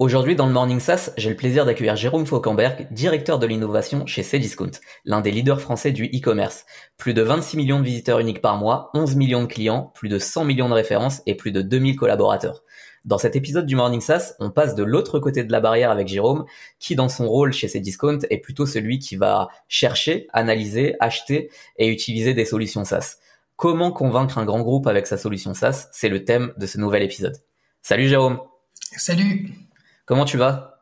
Aujourd'hui, dans le Morning SaaS, j'ai le plaisir d'accueillir Jérôme Fauquemberg, directeur de l'innovation chez Cdiscount, l'un des leaders français du e-commerce. Plus de 26 millions de visiteurs uniques par mois, 11 millions de clients, plus de 100 millions de références et plus de 2000 collaborateurs. Dans cet épisode du Morning SaaS, on passe de l'autre côté de la barrière avec Jérôme, qui dans son rôle chez Cdiscount est plutôt celui qui va chercher, analyser, acheter et utiliser des solutions SaaS. Comment convaincre un grand groupe avec sa solution SaaS? C'est le thème de ce nouvel épisode. Salut Jérôme Salut Comment tu vas?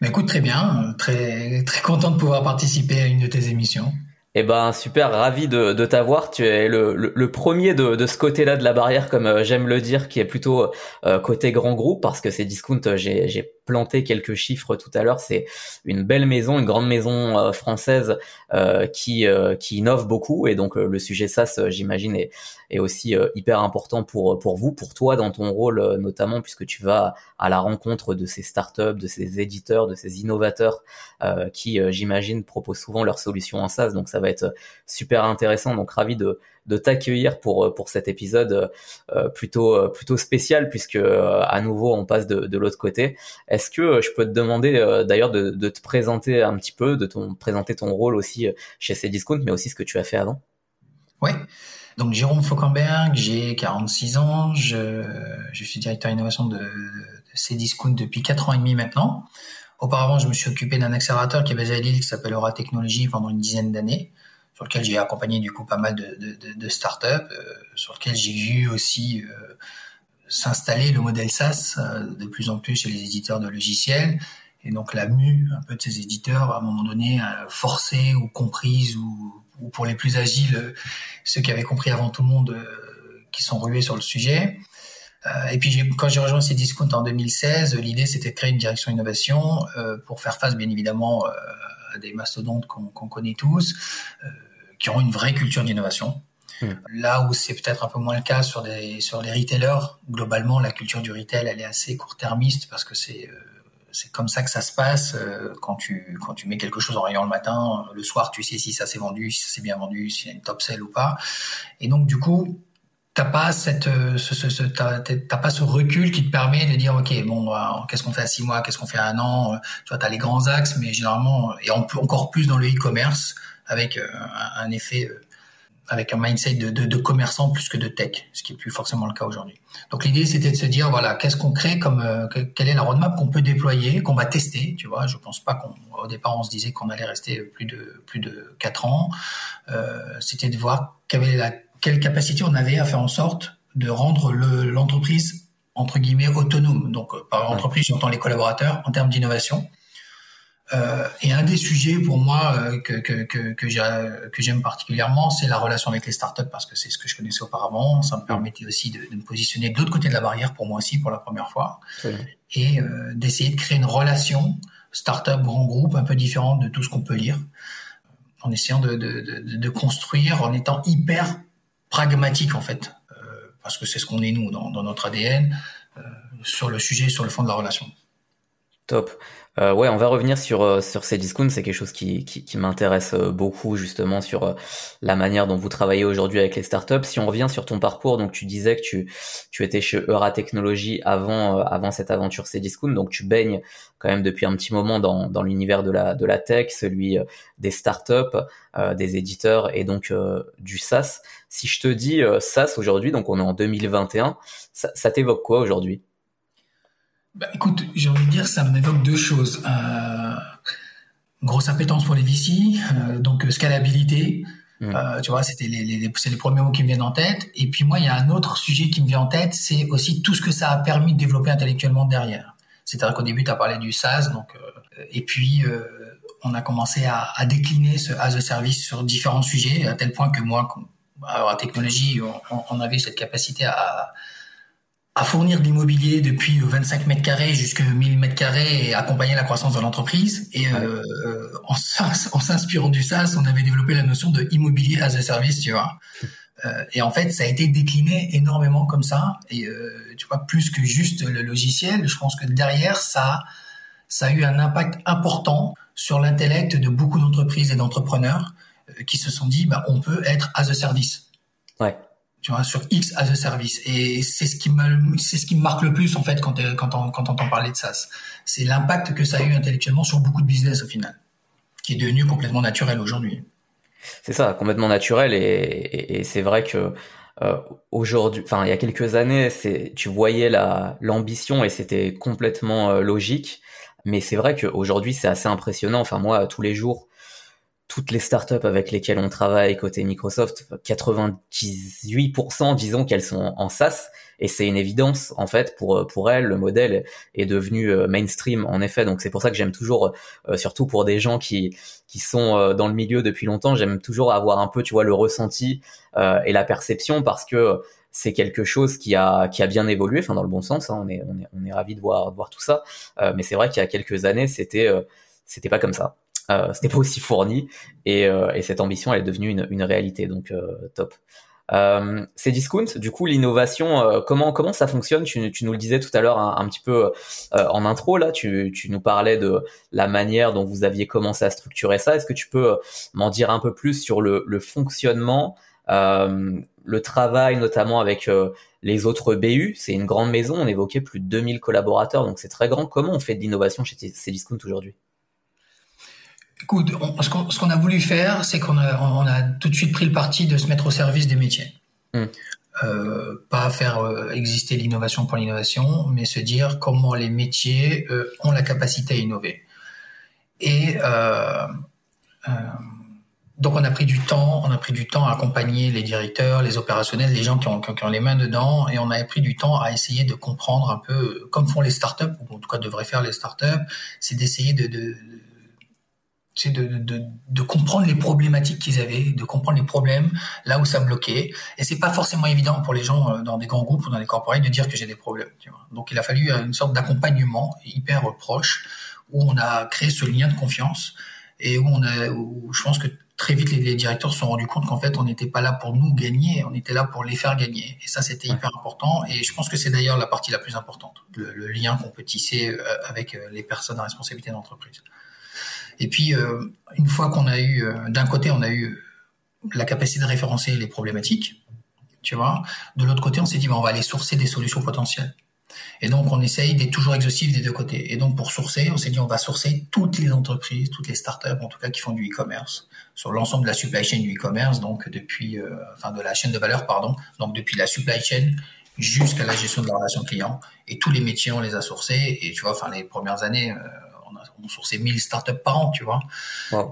Bah, Écoute, très bien. Très, très content de pouvoir participer à une de tes émissions. Eh ben super, ravi de, de t'avoir. Tu es le, le, premier de, de ce côté-là de la barrière, comme euh, j'aime le dire, qui est plutôt euh, côté grand groupe, parce que c'est discount. J'ai planté quelques chiffres tout à l'heure. C'est une belle maison, une grande maison euh, française qui qui innove beaucoup, et donc le sujet SaaS, j'imagine, est, est aussi hyper important pour pour vous, pour toi dans ton rôle notamment, puisque tu vas à la rencontre de ces startups, de ces éditeurs, de ces innovateurs qui, j'imagine, proposent souvent leurs solutions en SaaS. Donc ça va être super intéressant. Donc ravi de, de t'accueillir pour pour cet épisode euh, plutôt euh, plutôt spécial puisque euh, à nouveau on passe de, de l'autre côté. Est-ce que je peux te demander d'ailleurs de, de, te présenter un petit peu, de ton présenter ton rôle aussi chez Cdiscount, mais aussi ce que tu as fait avant? Oui. Donc Jérôme Fauquemberg, j'ai 46 ans, je, je suis directeur innovation de, de Cdiscount depuis 4 ans et demi maintenant. Auparavant, je me suis occupé d'un accélérateur qui est basé à Lille, qui s'appelle Aura Technologies pendant une dizaine d'années, sur lequel j'ai accompagné du coup pas mal de, de, de startups, euh, sur lequel j'ai vu aussi euh, s'installer le modèle SaaS euh, de plus en plus chez les éditeurs de logiciels. Et donc la mue un peu de ces éditeurs, à un moment donné, forcée ou comprise, ou, ou, pour les plus agiles, ceux qui avaient compris avant tout le monde, qui sont rués sur le sujet. Euh, et puis quand j'ai rejoint Cdiscount en 2016, l'idée c'était de créer une direction innovation euh, pour faire face bien évidemment euh, à des mastodontes qu'on connaît tous, qui ont une vraie culture d'innovation. Hmm. Là où c'est peut-être un peu moins le cas sur des sur les retailers, globalement la culture du retail elle est assez court-termiste parce que c'est c'est comme ça que ça se passe quand tu quand tu mets quelque chose en rayon le matin, le soir tu sais si ça s'est vendu, si ça s'est bien vendu, s'il y a une top sell ou pas. Et donc du coup t'as pas cette euh, ce, pas ce recul qui te permet de dire ok bon euh, qu'est-ce qu'on fait à six mois qu'est-ce qu'on fait à un an euh, tu vois t'as les grands axes mais généralement et encore plus dans le e-commerce avec un, effet avec un mindset de, de, de, commerçant plus que de tech ce qui est plus forcément le cas aujourd'hui donc l'idée c'était de se dire voilà qu'est-ce qu'on crée comme quelle est la roadmap qu'on peut déployer qu'on va tester tu vois je pense pas qu'on au départ on se disait qu'on allait rester plus de plus de quatre ans euh, c'était de voir quelle avait la quelle capacité on avait à faire en sorte de rendre l'entreprise entre guillemets autonome. Donc euh, par entreprise, j'entends les collaborateurs en termes d'innovation. Euh, et un des sujets pour moi euh, que, que, que, que j'aime particulièrement, c'est la relation avec les startups parce que c'est ce que je connaissais auparavant. Ça me permettait aussi de, de me positionner de l'autre côté de la barrière pour moi aussi pour la première fois et euh, d'essayer de créer une relation startup grand groupe un peu différente de tout ce qu'on peut lire en essayant de, de, de, de construire en étant hyper pragmatique en fait, euh, parce que c'est ce qu'on est nous dans, notre ADN euh, sur le sujet, sur le fond de la relation. Top. Euh, ouais, on va revenir sur euh, sur ces. C'est quelque chose qui qui, m'intéresse beaucoup justement sur la manière dont vous travaillez aujourd'hui avec les startups. Si on revient sur ton parcours, donc tu disais que tu tu étais chez Eura Technologies avant avant cette aventure Cdiscount, donc tu baignes quand même depuis un petit moment dans dans l'univers de la de la tech, celui des startups, des éditeurs et donc du SaaS. Si je te dis euh, SaaS aujourd'hui, donc on est en 2021, ça, ça t'évoque quoi aujourd'hui? Bah, Écoute, j'ai envie de dire, ça m'évoque deux choses. Euh, grosse appétence pour les VC, euh, donc scalabilité. Mmh. Euh, tu vois, c'était les, les, c'est les premiers mots qui me viennent en tête. Et puis moi, il y a un autre sujet qui me vient en tête, c'est aussi tout ce que ça a permis de développer intellectuellement derrière. C'est-à-dire qu'au début, tu as parlé du SaaS, donc, euh, et puis on a commencé à, à, décliner ce as a service sur différents sujets, à tel point que moi, alors, la technologie, on, on, avait cette capacité à, à fournir de l'immobilier depuis 25 mètres carrés jusqu'à 1000 mètres carrés et accompagner la croissance de l'entreprise. Et euh, en, en s'inspirant du SaaS, on avait développé la notion de immobilier as a service, tu vois. Euh, et en fait, ça a été décliné énormément comme ça. Et euh, tu vois, plus que juste le logiciel, je pense que derrière, ça, ça a eu un impact important sur l'intellect de beaucoup d'entreprises et d'entrepreneurs euh, qui se sont dit, bah, on peut être as a service. Ouais tu vois, sur X as a service. Et c'est ce qui me, c'est ce qui me marque le plus, en fait, quand, quand on, quand entend parler de SaaS. C'est l'impact que ça a eu intellectuellement sur beaucoup de business, au final, qui est devenu complètement naturel aujourd'hui. C'est ça, complètement naturel. Et, et, c'est vrai que, euh, aujourd'hui, enfin, il y a quelques années, c'est, tu voyais la, l'ambition et c'était complètement euh, logique. Mais c'est vrai qu'aujourd'hui, c'est assez impressionnant. Enfin, moi, tous les jours, toutes les startups avec lesquelles on travaille côté Microsoft, 98% disons qu'elles sont en SaaS. Et c'est une évidence en fait pour pour elles le modèle est devenu euh, mainstream en effet. Donc c'est pour ça que j'aime toujours euh, surtout pour des gens qui qui sont euh, dans le milieu depuis longtemps j'aime toujours avoir un peu tu vois le ressenti et la perception parce que c'est quelque chose qui a qui a bien évolué enfin dans le bon sens hein, on est on est on est ravi de voir de voir tout ça. Mais c'est vrai qu'il y a quelques années c'était c'était pas comme ça euh, c'était pas aussi fourni et, euh, et, cette ambition elle est devenue une, une réalité donc euh, top. Euh, c'est Discount, du coup l'innovation, euh, comment comment ça fonctionne? Tu, tu, nous le disais tout à l'heure un, petit peu en intro là, tu, tu, nous parlais de la manière dont vous aviez commencé à structurer ça. Est-ce que tu peux m'en dire un peu plus sur le, le fonctionnement, le travail notamment avec les autres BU C'est une grande maison, on évoquait plus de 2000 collaborateurs, donc c'est très grand. Comment on fait de l'innovation chez Cdiscount aujourd'hui? Écoute, ce qu'on a voulu faire, c'est qu'on a, on a tout de suite pris le parti de se mettre au service des métiers. Hmm. Euh, pas faire euh, exister l'innovation pour l'innovation, mais se dire comment les métiers euh, ont la capacité à innover. Et donc on a pris du temps, on a pris du temps à accompagner les directeurs, les opérationnels, les gens qui ont, qui ont les mains dedans, et on a pris du temps à essayer de comprendre un peu, comme font les startups, ou en tout cas devraient faire les startups, c'est d'essayer de, de c'est de, de, de, comprendre les problématiques qu'ils avaient, de comprendre les problèmes, là où ça bloquait. Et c'est pas forcément évident pour les gens euh, dans des grands groupes ou dans des corporates de dire que j'ai des problèmes. Tu vois. Donc il a fallu euh, une sorte d'accompagnement hyper proche où on a créé ce lien de confiance et où on a, où je pense que très vite les, directeurs se sont rendus compte qu'en fait on n'était pas là pour nous gagner, on était là pour les faire gagner. Et ça c'était hyper important. Et je pense que c'est d'ailleurs la partie la plus importante, le, le lien qu'on peut tisser euh, avec les personnes à responsabilité d'entreprise. Et puis, euh, une fois qu'on a eu, euh, d'un côté, on a eu la capacité de référencer les problématiques, tu vois. De l'autre côté, on s'est dit, on va aller sourcer des solutions potentielles. Et donc, on essaye d'être toujours exhaustif des deux côtés. Et donc, pour sourcer, on s'est dit, on va sourcer toutes les entreprises, toutes les startups, en tout cas, qui font du e-commerce, sur l'ensemble de la supply chain du e-commerce, donc depuis, euh, enfin, de la chaîne de valeur, pardon, donc depuis la supply chain jusqu'à la gestion de la relation client. Et tous les métiers, on les a sourcés. Et tu vois, enfin, les premières années, on, sourçait 1000 startups par an, tu vois. Euh,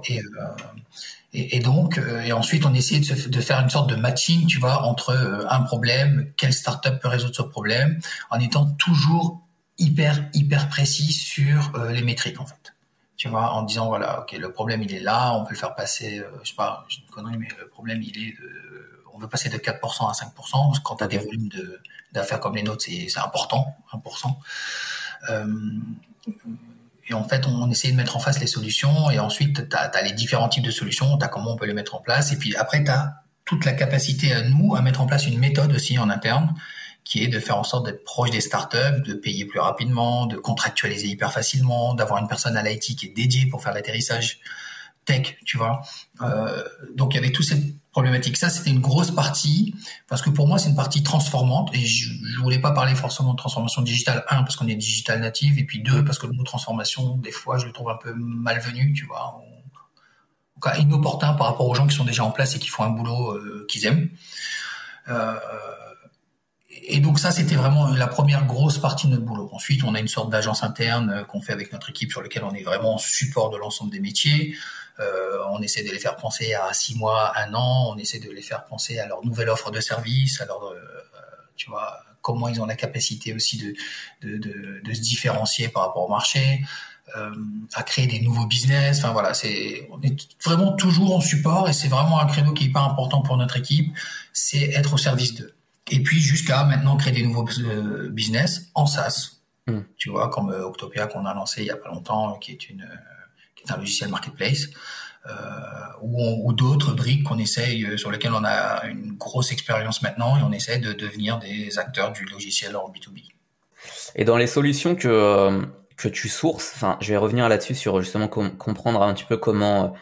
et, et, donc, euh, et ensuite, on essayait de, de, faire une sorte de matching, tu vois, entre euh, un problème, quelle startup peut résoudre ce problème, en étant toujours hyper, hyper précis sur les métriques, en fait. Tu vois, en disant, voilà, ok, le problème, il est là, on peut le faire passer, je sais pas, j'ai une connerie, mais le problème, il est de, on veut passer de 4% à 5%, quand tu as des volumes d'affaires comme les nôtres, c'est important, 1%. Euh, et en fait, on, essaie de mettre en face les solutions et ensuite, tu as, les différents types de solutions, tu as comment on peut les mettre en place. Et puis après, tu as toute la capacité à nous à mettre en place une méthode aussi en interne qui est de faire en sorte d'être proche des startups, de payer plus rapidement, de contractualiser hyper facilement, d'avoir une personne à l'IT qui est dédiée pour faire l'atterrissage tech, tu vois. Euh, donc il y avait toute cette problématique. Ça, c'était une grosse partie, parce que pour moi, c'est une partie transformante, et je, je voulais pas parler forcément de transformation digitale, un, parce qu'on est digital native, et puis deux, parce que le mot transformation, des fois, je le trouve un peu malvenu, tu vois, en cas inopportun par rapport aux gens qui sont déjà en place et qui font un boulot euh, qu'ils aiment. Euh, et donc ça, c'était vraiment la première grosse partie de notre boulot. Ensuite, on a une sorte d'agence interne qu'on fait avec notre équipe sur lequel on est vraiment en support de l'ensemble des métiers. Euh, on essaie de les faire penser à six mois, un an. On essaie de les faire penser à leur nouvelle offre de service, à leur, euh, tu vois, comment ils ont la capacité aussi de, de, de, de se différencier par rapport au marché, euh, à créer des nouveaux business. Enfin voilà, c'est on est vraiment toujours en support et c'est vraiment un créneau qui est pas important pour notre équipe, c'est être au service d'eux. Et puis jusqu'à maintenant créer des nouveaux business en SaaS. Hmm. Tu vois, comme Octopia qu'on a lancé il y a pas longtemps, qui est une qui est un logiciel marketplace. Euh, ou, ou d'autres briques qu'on essaye, sur lesquelles on a une grosse expérience maintenant et on essaie de devenir des acteurs du logiciel en B2B. Et dans les solutions que, que tu sources, enfin, je vais revenir là-dessus sur justement comprendre un petit peu comment,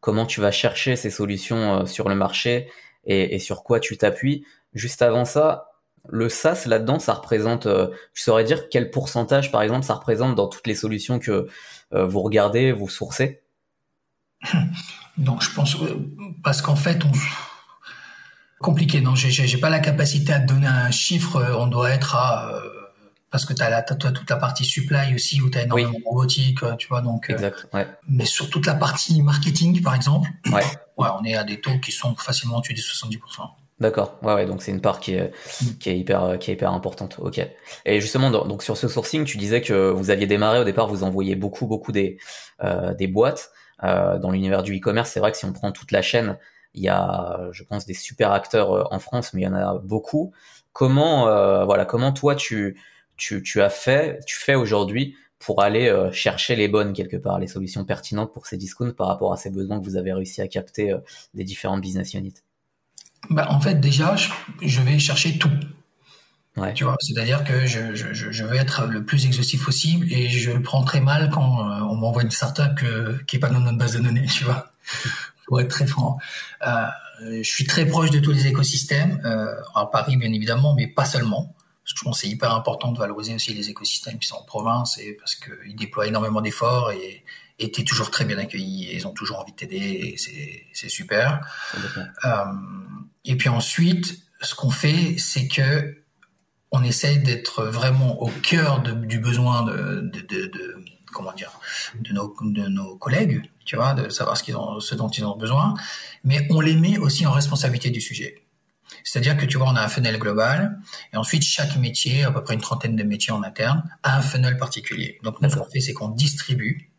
comment tu vas chercher ces solutions euh, sur le marché et, et sur quoi tu t'appuies. Juste avant ça, le SaaS là-dedans, ça représente, euh, tu saurais dire quel pourcentage, par exemple, ça représente dans toutes les solutions que vous regardez, vous sourcez? Donc je pense parce qu'en fait on compliqué. Non, j'ai pas la capacité à te donner un chiffre. On doit être à euh, parce que tu as, toute la partie supply aussi où tu as énormément de robotique, euh, tu vois. Donc, euh, exact, ouais. mais sur toute la partie marketing, par exemple, ouais. ouais. on est à des taux qui sont facilement au-dessus des 70%. D'accord, ouais, ouais, donc c'est une part qui est, mm. qui est hyper, qui est hyper importante. Ok. Et justement, donc sur ce sourcing, tu disais que vous aviez démarré au départ, vous envoyez beaucoup, beaucoup des, des boîtes. Euh, dans l'univers du e-commerce, c'est vrai que si on prend toute la chaîne, il y a, je pense, des super acteurs euh, en France, mais il y en a beaucoup. Comment, euh, voilà, comment toi tu, tu, tu as fait, tu fais aujourd'hui pour aller chercher les bonnes quelque part, les solutions pertinentes pour ces discounts par rapport à ces besoins que vous avez réussi à capter des différentes business units? Bah, En fait, déjà, je vais chercher tout. Tu vois, c'est-à-dire que je, je, je, veux être le plus exhaustif possible et je le prends très mal quand euh, on m'envoie une startup que, qui est pas dans notre base de données, tu vois. Pour être très franc, euh, je suis très proche de tous les écosystèmes, euh, à Paris bien évidemment, mais pas seulement. Parce que je pense que c'est hyper important de valoriser aussi les écosystèmes qui sont en province et parce qu'ils déploient énormément d'efforts et étaient toujours très bien accueillis et ils ont toujours envie de t'aider et c'est super. Euh, et puis ensuite, ce qu'on fait, c'est que on essaye d'être vraiment au cœur du besoin de, comment dire de nos, de nos collègues, tu vois, de savoir ce, qu'ils ont, ce dont ils ont besoin, mais on les met aussi en responsabilité du sujet. C'est-à-dire que tu vois, on a un funnel global, et ensuite chaque métier, à peu près une trentaine de métiers en interne, a un funnel particulier. Donc nous, ce qu'on fait, c'est qu'on distribue.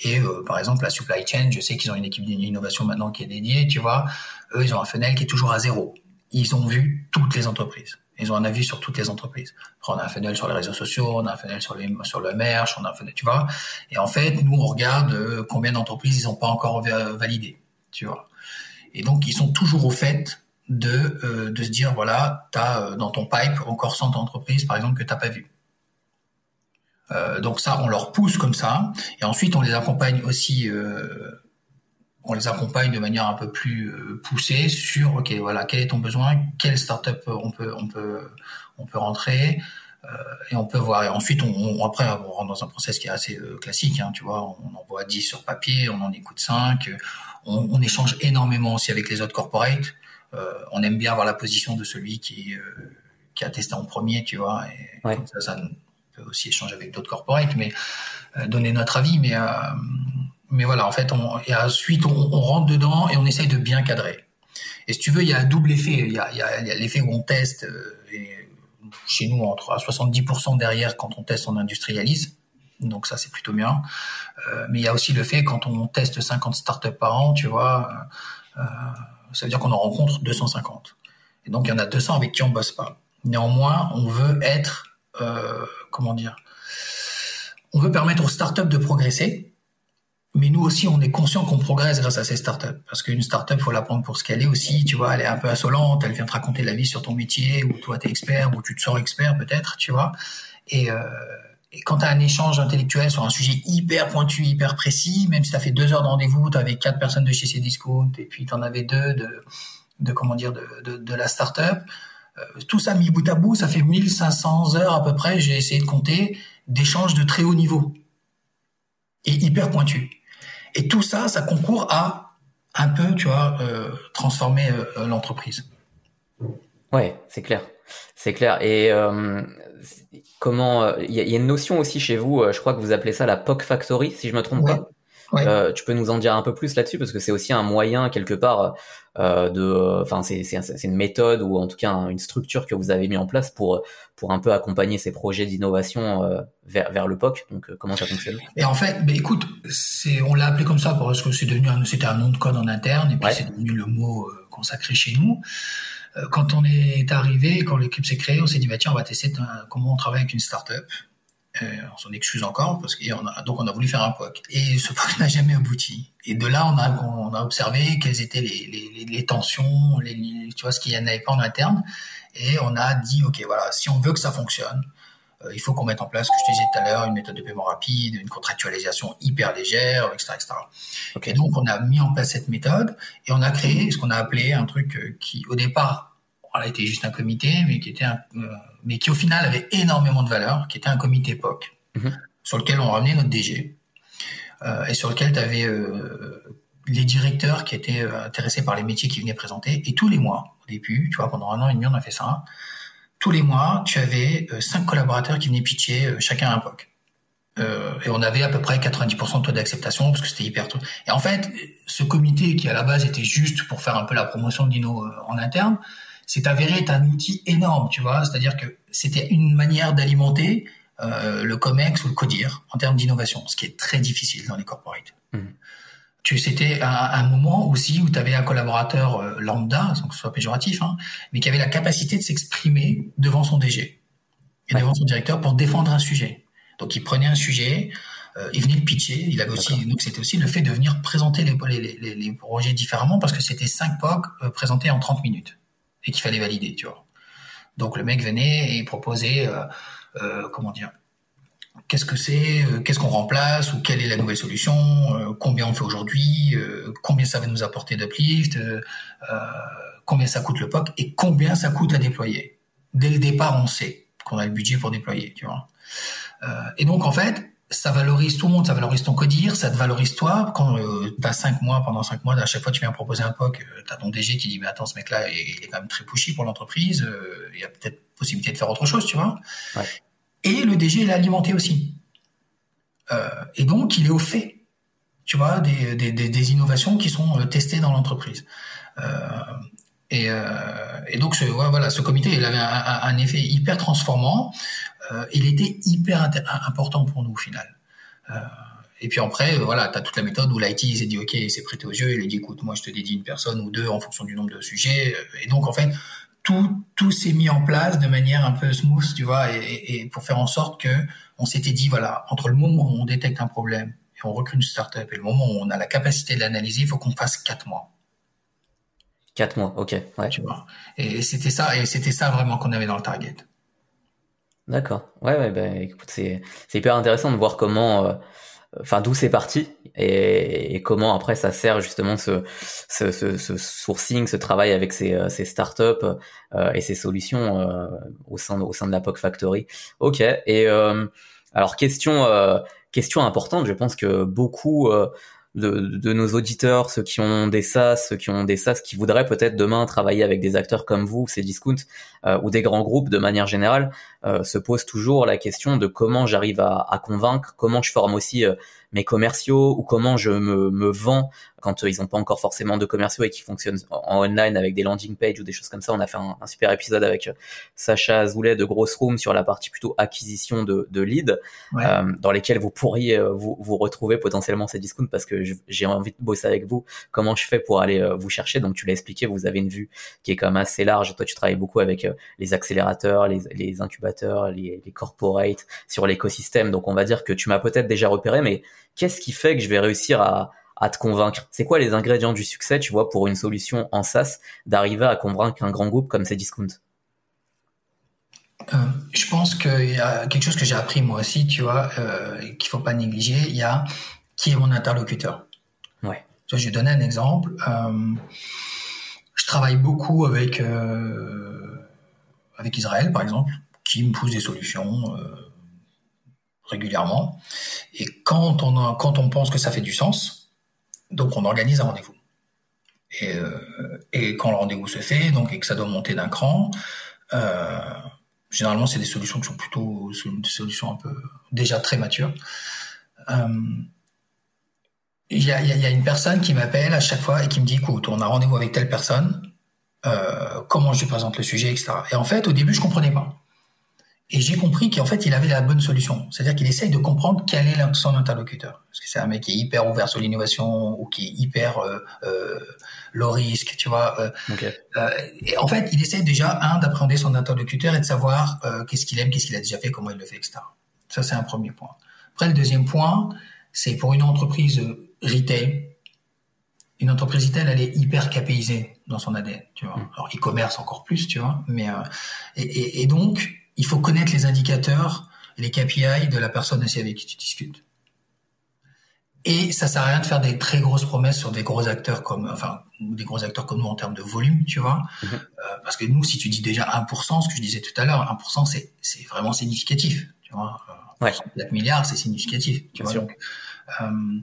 Et euh, par exemple, la supply chain, je sais qu'ils ont une équipe d'innovation maintenant qui est dédiée, tu vois. Eux, ils ont un funnel qui est toujours à zéro. Ils ont vu toutes les entreprises. Ils ont un avis sur toutes les entreprises. on a un funnel sur les réseaux sociaux, on a un funnel sur, les, sur le merch, on a un funnel, tu vois. Et en fait, nous, on regarde euh, combien d'entreprises ils n'ont pas encore validé, tu vois. Et donc, ils sont toujours au fait de, euh, de se dire, voilà, tu as euh, dans ton pipe encore 100 entreprises, par exemple, que tu n'as pas vues. Donc ça, on leur pousse comme ça. Et ensuite, on les accompagne aussi on les accompagne de manière un peu plus euh, poussée sur ok voilà quel est ton besoin quelle startup on peut on peut on peut rentrer euh, et on peut voir. Et ensuite on, après on rentre dans un process qui est assez euh, classique hein, tu vois. On envoie 10 sur papier on en écoute 5 on, on échange énormément aussi avec les autres corporates. On aime bien avoir la position de celui qui qui a testé en premier tu vois. Et comme ça ça aussi échanger avec d'autres corporates mais donner notre avis mais mais voilà, en fait, on, et ensuite, on, on, rentre dedans et on essaye de bien cadrer. Et si tu veux, il y a un double effet. Il y a, a, l'effet où on teste, euh, et chez nous, entre à 70% derrière, quand on teste, on industrialise. Donc ça, c'est plutôt bien. Euh, mais il y a aussi le fait, quand on teste 50 startups par an, tu vois, euh, ça veut dire qu'on en rencontre 250. Et donc, il y en a 200 avec qui on bosse pas. Néanmoins, on veut être, euh, comment dire, on veut permettre aux startups de progresser mais nous aussi, on est conscient qu'on progresse grâce à ces startups. Parce qu'une startup, faut la prendre pour ce qu'elle est aussi. Tu vois, elle est un peu insolente. Elle vient te raconter la vie sur ton métier, où toi t'es expert, où tu te sors expert peut-être, tu vois. Et, euh, quand tu as un échange intellectuel sur un sujet hyper pointu, hyper précis, même si tu as fait deux heures de rendez-vous, tu avais quatre personnes de chez Cdiscount et puis tu en avais deux de, de comment dire, de, de, la startup, tout ça mis bout à bout, ça fait 1500 heures à peu près, j'ai essayé de compter, d'échanges de très haut niveau et hyper pointu. Et tout ça, ça concourt à un peu, tu vois, euh, transformer euh, l'entreprise. Ouais, c'est clair, c'est clair. Et euh, comment Il y, a une notion aussi chez vous, je crois que vous appelez ça la POC Factory, si je me trompe pas. Euh, tu peux nous en dire un peu plus là-dessus parce que c'est aussi un moyen quelque part euh, de, enfin c'est une méthode ou en tout cas une structure que vous avez mis en place pour pour un peu accompagner ces projets d'innovation euh, vers vers le POC. Donc comment ça fonctionne? Et en fait, mais écoute, c'est on l'a appelé comme ça parce que c'est devenu c'était un nom de code en interne et puis c'est devenu le mot consacré chez nous. quand on est arrivé, quand l'équipe s'est créée, on s'est dit bah tiens, on va tester comment on travaille avec une startup. Euh, on s'en excuse encore parce qu'on a donc on a voulu faire un POC et ce POC n'a jamais abouti. Et de là, on a on a observé quelles étaient les, les, les tensions, les, tu vois ce qu'il y en avait pas en interne, et on a dit ok voilà, si on veut que ça fonctionne, euh, il faut qu'on mette en place, ce que je te disais tout à l'heure, une méthode de paiement rapide, une contractualisation hyper légère, etc., etc. Et donc on a mis en place cette méthode et on a créé ce qu'on a appelé un truc euh, qui au départ a été juste un comité, mais qui était un, mais qui au final avait énormément de valeur, qui était un comité POC, mhm. sur lequel on ramenait notre DG, euh, et sur lequel tu avais euh, les directeurs qui étaient euh, intéressés par les métiers qui venaient présenter, et tous les mois, au début, tu vois, pendant un an et demi, on a fait ça, tous les mois, tu avais cinq collaborateurs qui venaient pitcher chacun un POC. et on avait à peu près 90% de taux d'acceptation parce que c'était hyper tôt. Et en fait, ce comité qui à la base était juste pour faire un peu la promotion de Dino en interne, c'est avéré être un outil énorme, tu vois. C'est-à-dire que c'était une manière d'alimenter euh, le COMEX ou le CODIR en termes d'innovation, ce qui est très difficile dans les corporates. Mmh. Tu, c'était un, moment aussi où tu avais un collaborateur euh, lambda, sans que ce soit péjoratif, hein, mais qui avait la capacité de s'exprimer devant son DG et devant son directeur pour défendre un sujet. Donc il prenait un sujet, euh, il venait le pitcher. Il avait aussi, donc c'était aussi le fait de venir présenter les, les, les, projets différemment parce que c'était 5 POC euh, présentés en 30 minutes et qu'il fallait valider, tu vois. Donc le mec venait et proposait, euh, euh, comment dire, qu'est-ce que c'est, euh, qu'est-ce qu'on remplace ou quelle est la nouvelle solution, combien on fait aujourd'hui, combien ça va nous apporter d'uplift, combien ça coûte le POC et combien ça coûte à déployer. Dès le départ, on sait qu'on a le budget pour déployer, tu vois. et donc en fait, ça valorise tout le monde, ça valorise ton codir, ça te valorise toi. Quand euh, tu as cinq mois, pendant cinq mois, à chaque fois tu viens proposer un POC, euh, tu as ton DG qui dit, mais attends, ce mec-là, il est quand même très pushy pour l'entreprise, euh, il y a peut-être possibilité de faire autre chose, tu vois. Et le DG, il est alimenté aussi. Euh, et donc, il est au fait, tu vois, des, des, des, innovations qui sont euh, testées dans l'entreprise. Et, et, donc, ce, voilà, ce comité, il avait un, effet hyper transformant euh, il était hyper important pour nous au final. Euh, et puis après, euh, voilà, tu as toute la méthode où l'IT s'est dit, OK, il s'est prêté aux yeux, il a dit, écoute, moi je te dédie une personne ou deux en fonction du nombre de sujets. Et donc, en fait, tout, tout s'est mis en place de manière un peu smooth, tu vois, et, pour faire en sorte que on s'était dit, voilà, entre le moment où on détecte un problème et on recrute une startup et le moment où on a la capacité de l'analyser, il faut qu'on fasse quatre mois. Quatre mois, ok, ouais. Tu vois. Et c'était ça, et c'était ça vraiment qu'on avait dans le target. D'accord. Ouais, ouais, bah, écoute, c'est, c'est hyper intéressant de voir comment, euh, enfin, d'où c'est parti et, et, comment après ça sert justement ce, ce, ce, ce sourcing, ce travail avec ces, euh, ces startups euh, et ces solutions euh, au sein, au sein de la POC Factory. Ok. Et alors question, question importante. Je pense que beaucoup de, nos auditeurs, ceux qui ont des SaaS, ceux qui ont des SaaS qui voudraient peut-être demain travailler avec des acteurs comme vous, ces discounts, euh, ou des grands groupes de manière générale, se posent toujours la question de comment j'arrive à, à, convaincre, comment je forme aussi euh, mes commerciaux ou comment je me, me vends quand euh, ils n'ont pas encore forcément de commerciaux et qui fonctionnent en online avec des landing pages ou des choses comme ça. On a fait un, super épisode avec euh, Sacha Azoulay de Gross Room sur la partie plutôt acquisition de, de leads, euh, dans lesquels vous pourriez vous, vous retrouver potentiellement ces discounts parce que j'ai envie de bosser avec vous. Comment je fais pour aller vous chercher? Donc tu l'as expliqué, vous avez une vue qui est quand même assez large. Toi, tu travailles beaucoup avec les accélérateurs, les, les incubateurs, les, les corporates sur l'écosystème. Donc on va dire que tu m'as peut-être déjà repéré, mais qu'est-ce qui fait que je vais réussir à, à te convaincre? C'est quoi les ingrédients du succès, tu vois, pour une solution en SaaS, d'arriver à convaincre un grand groupe comme Cdiscount? Euh, je pense qu'il y a quelque chose que j'ai appris moi aussi, tu vois, euh, qu'il faut pas négliger. Il y a qui est mon interlocuteur. Ouais. je vais donner un exemple. Euh, je travaille beaucoup avec euh, avec Israël, par exemple, qui me pousse des solutions euh, régulièrement. Et quand on quand on pense que ça fait du sens, donc on organise un rendez-vous. Et, euh, quand le rendez-vous se fait, donc et que ça doit monter d'un cran, euh, généralement c'est des solutions qui sont plutôt des solutions un peu déjà très matures. Il y, a, une personne qui m'appelle à chaque fois et qui me dit écoute, on a rendez-vous avec telle personne, comment je lui présente le sujet, etc. Et en fait, au début, je comprenais pas. Et j'ai compris qu'en fait, il avait la bonne solution. C'est-à-dire qu'il essaye de comprendre quel est son interlocuteur. Parce que c'est un mec qui est hyper ouvert sur l'innovation ou qui est hyper euh, euh, low risque, tu vois. Euh, euh, et en fait, il essaye déjà, un, d'appréhender son interlocuteur et de savoir euh, qu'est-ce qu'il aime, qu'est-ce qu'il a déjà fait, comment il le fait, etc. Ça, c'est un premier point. Après, le deuxième point, c'est pour une entreprise retail, une entreprise retail, elle est hyper capéisée dans son ADN, tu vois. Mm. Alors, e-commerce encore plus, tu vois. Mais et, et, et donc, il faut connaître les indicateurs les KPI de la personne aussi avec qui tu discutes. Et ça sert à rien de faire des très grosses promesses sur des gros acteurs comme, enfin, des gros acteurs comme nous en termes de volume, tu vois. Mhm. Euh, parce que nous, si tu dis déjà 1%, ce que je disais tout à l'heure, 1%, c'est, c'est vraiment significatif, tu vois. Euh, ouais. 4 milliards, c'est significatif, tu vois. Donc, euh,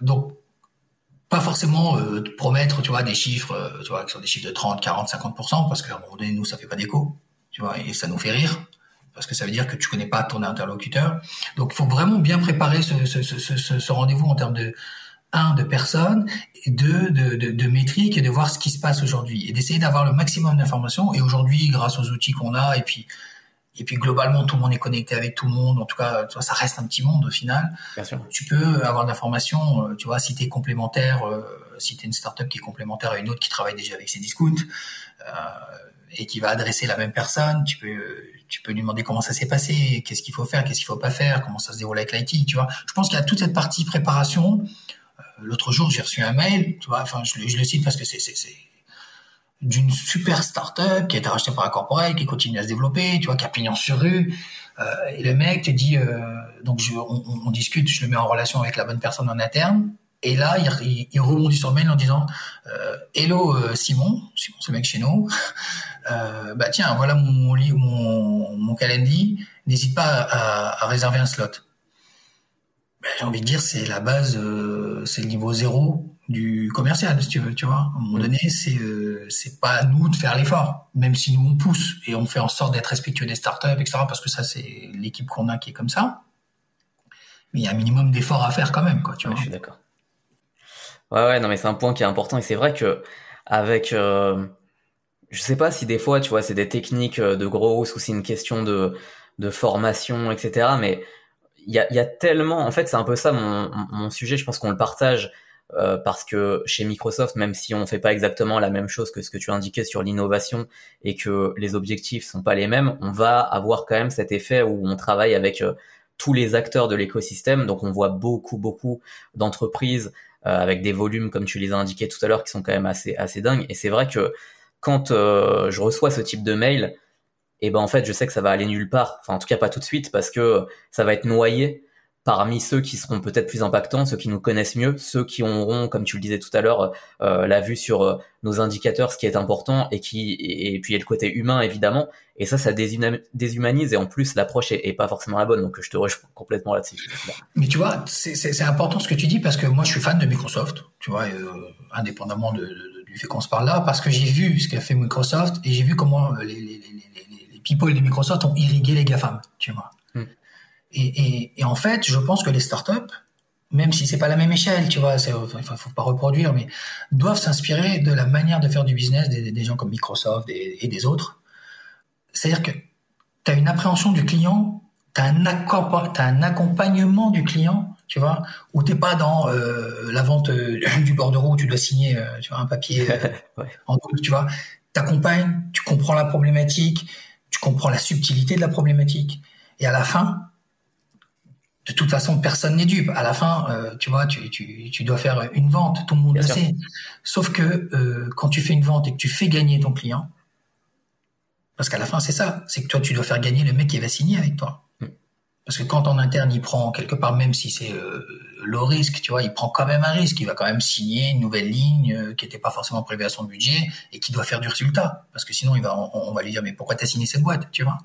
donc, pas forcément promettre, tu vois, des chiffres, tu vois, qui sont des chiffres de 30, 40, 50%, parce qu'à un moment donné, nous, ça fait pas d'écho tu vois, et ça nous fait rire parce que ça veut dire que tu connais pas ton interlocuteur. Donc, il faut vraiment bien préparer ce, ce, ce, ce rendez-vous en termes de un de personnes, et deux de, de, de métriques et de voir ce qui se passe aujourd'hui et d'essayer d'avoir le maximum d'informations. Et aujourd'hui, grâce aux outils qu'on a et puis et puis globalement tout le monde est connecté avec tout le monde. En tout cas, tu vois, ça reste un petit monde au final. Bien sûr. Tu peux avoir de l'information, euh, tu vois, si tu es complémentaire, euh, si tu es une startup qui est complémentaire à une autre qui travaille déjà avec ses discounts. Euh, et qui va adresser la même personne. Tu peux, tu peux lui demander comment ça s'est passé, qu'est-ce qu'il faut faire, qu'est-ce qu'il faut pas faire, comment ça se déroule avec l'IT, tu vois. Je pense qu'il y a toute cette partie préparation. Euh, l'autre jour, j'ai reçu un mail, tu vois, enfin, je, le cite parce que c'est, d'une super start-up qui a été rachetée par un corporate, qui continue à se développer, tu vois, qui a pignon sur rue. Euh, et le mec te dit, euh, donc on, discute, je le mets en relation avec la bonne personne en interne. Et là, il, il, rebondit sur mail en disant euh, Hello euh, Simon, Simon c'est le mec chez nous. Euh, bah tiens, voilà mon mon, mon, mon calendrier. N'hésite pas à, à, réserver un slot. Ben, J'ai envie de dire c'est la base, euh, c'est le niveau zéro du commercial, si tu veux, tu vois. À un moment donné, c'est euh, c'est pas à nous de faire l'effort, même si nous on pousse et on fait en sorte d'être respectueux des startups, etc. Parce que ça c'est l'équipe qu'on a qui est comme ça. Mais il y a un minimum d'effort à faire quand même, quoi. Tu ouais, vois. Je suis d'accord. Ouais, ouais, non, mais c'est un point qui est important et c'est vrai que avec, euh, je sais pas si des fois, tu vois, c'est des techniques euh, de growth ou c'est une question de de formation, etc. Mais il y a, y a tellement, en fait, c'est un peu ça mon, mon sujet. Je pense qu'on le partage euh, parce que chez Microsoft, même si on fait pas exactement la même chose que ce que tu indiquais sur l'innovation et que les objectifs sont pas les mêmes, on va avoir quand même cet effet où on travaille avec euh, tous les acteurs de l'écosystème. Donc on voit beaucoup, beaucoup d'entreprises avec des volumes comme tu les as indiqués tout à l'heure qui sont quand même assez assez dingues. Et c'est vrai que quand euh, je reçois ce type de mail, eh ben en fait je sais que ça va aller nulle part. Enfin en tout cas pas tout de suite parce que ça va être noyé parmi ceux qui seront peut-être plus impactants, ceux qui nous connaissent mieux, ceux qui auront, comme tu le disais tout à l'heure, euh, la vue sur euh, nos indicateurs, ce qui est important, et qui et, puis il y a le côté humain évidemment, et ça, ça déshumanise, et en plus l'approche est, pas forcément la bonne, donc je te rejoins complètement là-dessus. Mais tu vois, c'est important ce que tu dis parce que moi je suis fan de Microsoft, tu vois, euh, indépendamment de, du fait qu'on se parle là, parce que j'ai vu ce qu'a fait Microsoft et j'ai vu comment les, les, les, les de Microsoft ont irrigué les GAFAM, tu vois. Et, et, et, en fait, je pense que les startups, même si c'est pas la même échelle, tu vois, il faut, faut pas reproduire, mais doivent s'inspirer de la manière de faire du business des, des gens comme Microsoft et, et des autres. C'est-à-dire que tu as une appréhension du client, tu as, as, un accompagnement du client, tu vois, où t'es pas dans euh, la vente euh, du bordereau où tu dois signer, euh, tu vois, un papier euh, ouais. en tu vois. T'accompagnes, tu comprends la problématique, tu comprends la subtilité de la problématique, et à la fin, de toute façon, personne n'est dupe. À la fin, euh, tu vois, tu, tu, tu, dois faire une vente, tout le monde Bien le sûr. sait. Sauf que euh, quand tu fais une vente et que tu fais gagner ton client, parce qu'à la fin, c'est ça, c'est que toi, tu dois faire gagner le mec qui va signer avec toi. Mm. Parce que quand en interne, il prend quelque part, même si c'est euh, low risque, tu vois, il prend quand même un risque. Il va quand même signer une nouvelle ligne euh, qui n'était pas forcément prévue à son budget et qui doit faire du résultat. Parce que sinon, il va, on, on va lui dire, mais pourquoi t'as signé cette boîte, tu vois?